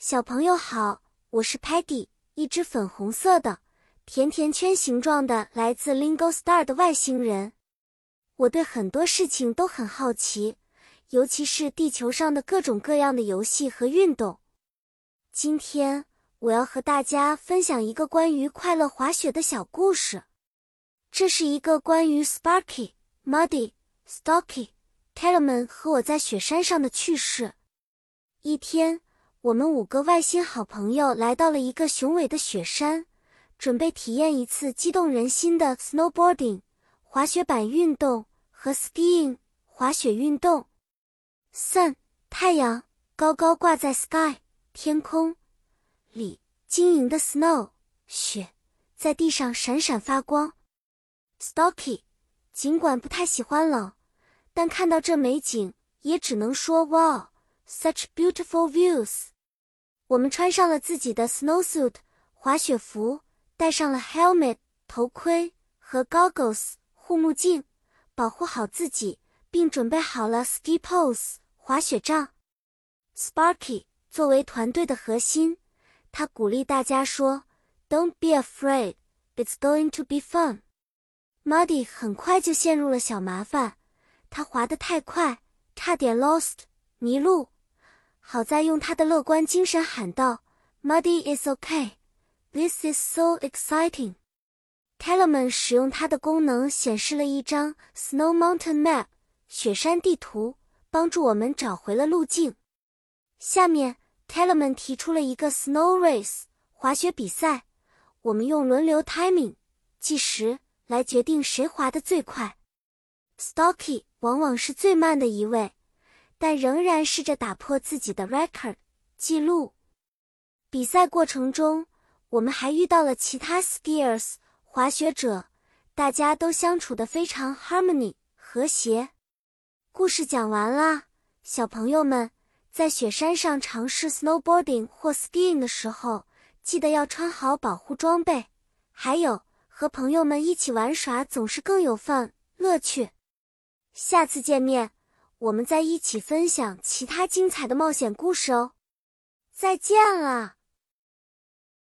小朋友好，我是 Patty，一只粉红色的甜甜圈形状的来自 Lingo Star 的外星人。我对很多事情都很好奇，尤其是地球上的各种各样的游戏和运动。今天我要和大家分享一个关于快乐滑雪的小故事。这是一个关于 Sparky、Muddy、Stocky、Tellerman 和我在雪山上的趣事。一天。我们五个外星好朋友来到了一个雄伟的雪山，准备体验一次激动人心的 snowboarding 滑雪板运动和 skiing 滑雪运动。Sun 太阳高高挂在 sky 天空里，晶莹的 snow 雪在地上闪闪发光。Stocky 尽管不太喜欢冷，但看到这美景也只能说 Wow。Such beautiful views！我们穿上了自己的 snowsuit 滑雪服，戴上了 helmet 头盔和 goggles 护目镜，保护好自己，并准备好了 ski poles 滑雪杖。Sparky 作为团队的核心，他鼓励大家说：“Don't be afraid, it's going to be fun。” Muddy 很快就陷入了小麻烦，他滑得太快，差点 lost 迷路。好在用他的乐观精神喊道：“Muddy is okay. This is so exciting.” Tellerman 使用它的功能显示了一张 Snow Mountain Map 雪山地图，帮助我们找回了路径。下面 Tellerman 提出了一个 Snow Race 滑雪比赛，我们用轮流 timing 计时来决定谁滑得最快。Stocky 往往是最慢的一位。但仍然试着打破自己的 record 记录。比赛过程中，我们还遇到了其他 skiers 滑雪者，大家都相处的非常 harmony 和谐。故事讲完啦，小朋友们在雪山上尝试 snowboarding 或 skiing 的时候，记得要穿好保护装备。还有，和朋友们一起玩耍总是更有范乐趣。下次见面。我们再一起分享其他精彩的冒险故事哦！再见了。